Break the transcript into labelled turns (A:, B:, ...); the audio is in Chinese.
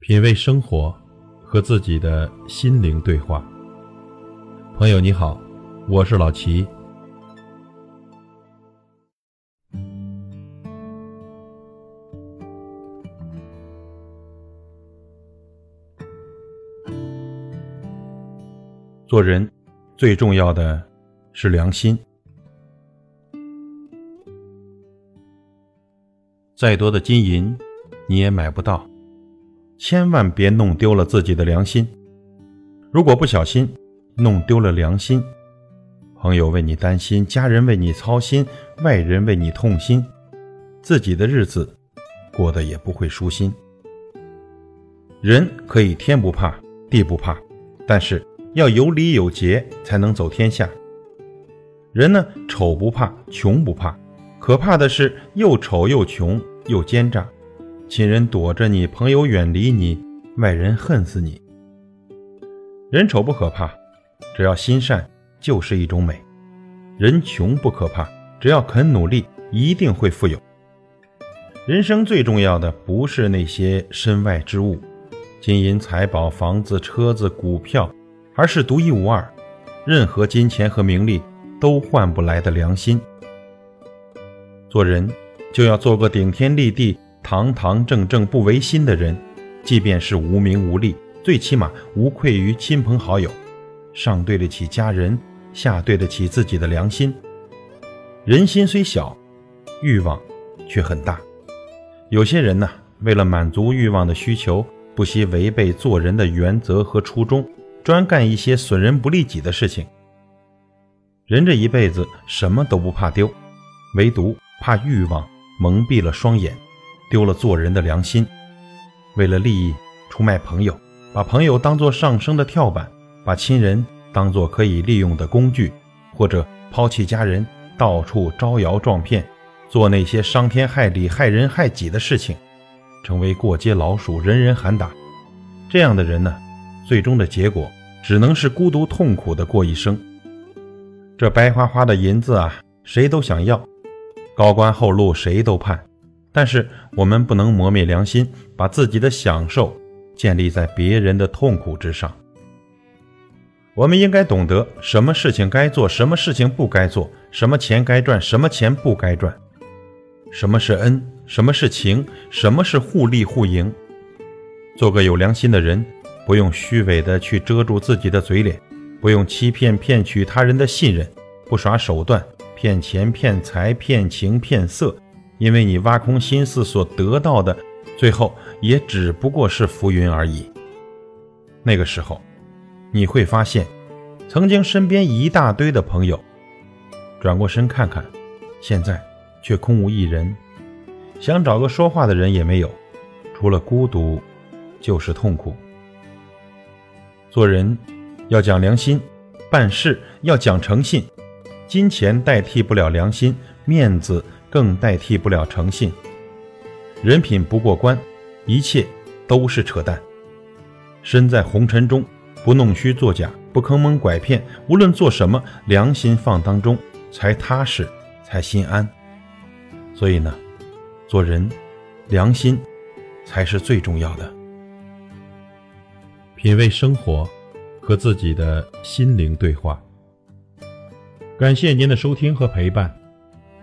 A: 品味生活，和自己的心灵对话。朋友你好，我是老齐。做人最重要的是良心。再多的金银，你也买不到。千万别弄丢了自己的良心。如果不小心弄丢了良心，朋友为你担心，家人为你操心，外人为你痛心，自己的日子过得也不会舒心。人可以天不怕地不怕，但是要有礼有节才能走天下。人呢，丑不怕，穷不怕，可怕的是又丑又穷又奸诈。亲人躲着你，朋友远离你，外人恨死你。人丑不可怕，只要心善就是一种美；人穷不可怕，只要肯努力，一定会富有。人生最重要的不是那些身外之物，金银财宝、房子、车子、股票，而是独一无二，任何金钱和名利都换不来的良心。做人就要做个顶天立地。堂堂正正不违心的人，即便是无名无利，最起码无愧于亲朋好友，上对得起家人，下对得起自己的良心。人心虽小，欲望却很大。有些人呢，为了满足欲望的需求，不惜违背做人的原则和初衷，专干一些损人不利己的事情。人这一辈子什么都不怕丢，唯独怕欲望蒙蔽了双眼。丢了做人的良心，为了利益出卖朋友，把朋友当作上升的跳板，把亲人当作可以利用的工具，或者抛弃家人，到处招摇撞骗，做那些伤天害理、害人害己的事情，成为过街老鼠，人人喊打。这样的人呢，最终的结果只能是孤独痛苦的过一生。这白花花的银子啊，谁都想要；高官厚禄，谁都盼。但是我们不能磨灭良心，把自己的享受建立在别人的痛苦之上。我们应该懂得什么事情该做，什么事情不该做，什么钱该赚，什么钱不该赚，什么是恩，什么是情，什么是互利互赢。做个有良心的人，不用虚伪的去遮住自己的嘴脸，不用欺骗骗取他人的信任，不耍手段骗钱骗财骗情骗色。因为你挖空心思所得到的，最后也只不过是浮云而已。那个时候，你会发现，曾经身边一大堆的朋友，转过身看看，现在却空无一人，想找个说话的人也没有，除了孤独，就是痛苦。做人要讲良心，办事要讲诚信，金钱代替不了良心，面子。更代替不了诚信，人品不过关，一切都是扯淡。身在红尘中，不弄虚作假，不坑蒙拐骗，无论做什么，良心放当中，才踏实，才心安。所以呢，做人，良心才是最重要的。品味生活，和自己的心灵对话。感谢您的收听和陪伴。